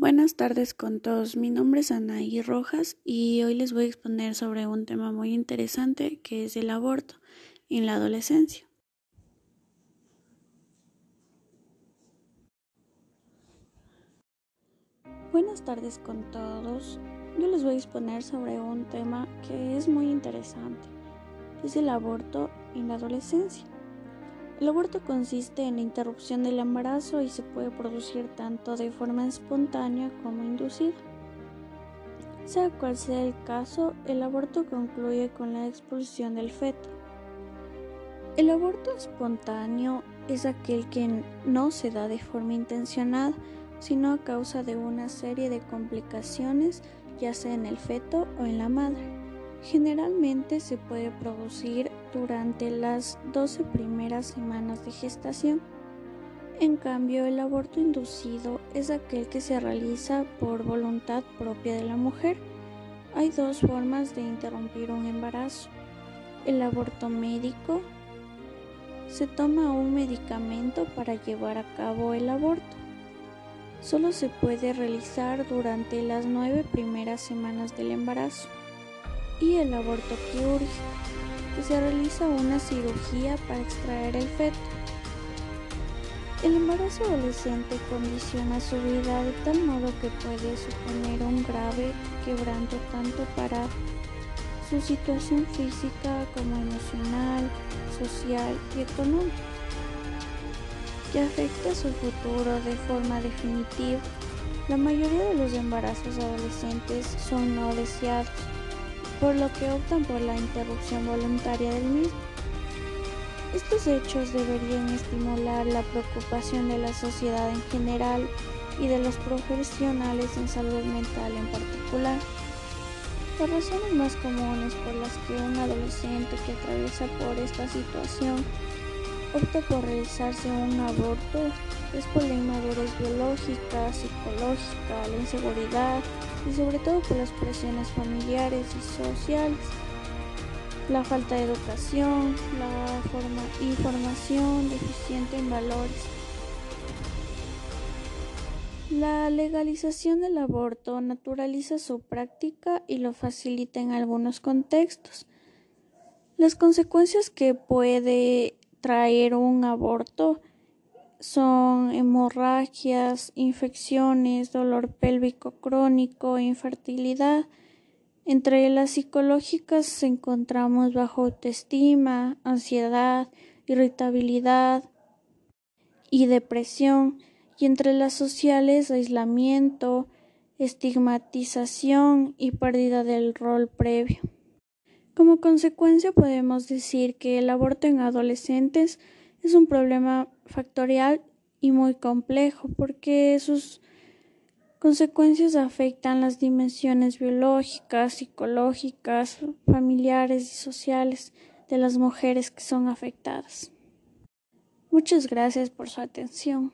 Buenas tardes con todos. Mi nombre es Anaí Rojas y hoy les voy a exponer sobre un tema muy interesante que es el aborto en la adolescencia. Buenas tardes con todos. Yo les voy a exponer sobre un tema que es muy interesante, es el aborto en la adolescencia. El aborto consiste en la interrupción del embarazo y se puede producir tanto de forma espontánea como inducida. Sea cual sea el caso, el aborto concluye con la expulsión del feto. El aborto espontáneo es aquel que no se da de forma intencionada, sino a causa de una serie de complicaciones, ya sea en el feto o en la madre. Generalmente se puede producir durante las 12 primeras semanas de gestación. En cambio, el aborto inducido es aquel que se realiza por voluntad propia de la mujer. Hay dos formas de interrumpir un embarazo. El aborto médico. Se toma un medicamento para llevar a cabo el aborto. Solo se puede realizar durante las nueve primeras semanas del embarazo y el aborto quirúrgico, que se realiza una cirugía para extraer el feto. El embarazo adolescente condiciona su vida de tal modo que puede suponer un grave quebranto tanto para su situación física como emocional, social y económica, que afecta su futuro de forma definitiva. La mayoría de los embarazos adolescentes son no deseados por lo que optan por la interrupción voluntaria del mismo. Estos hechos deberían estimular la preocupación de la sociedad en general y de los profesionales en salud mental en particular. Las razones más comunes por las que un adolescente que atraviesa por esta situación opta por realizarse un aborto es por la inmadurez biológica, psicológica, la inseguridad, y sobre todo por las presiones familiares y sociales, la falta de educación, la forma información deficiente en valores. La legalización del aborto naturaliza su práctica y lo facilita en algunos contextos. Las consecuencias que puede traer un aborto son hemorragias, infecciones, dolor pélvico crónico, infertilidad. Entre las psicológicas encontramos bajo autoestima, ansiedad, irritabilidad y depresión, y entre las sociales aislamiento, estigmatización y pérdida del rol previo. Como consecuencia podemos decir que el aborto en adolescentes es un problema factorial y muy complejo porque sus consecuencias afectan las dimensiones biológicas, psicológicas, familiares y sociales de las mujeres que son afectadas. Muchas gracias por su atención.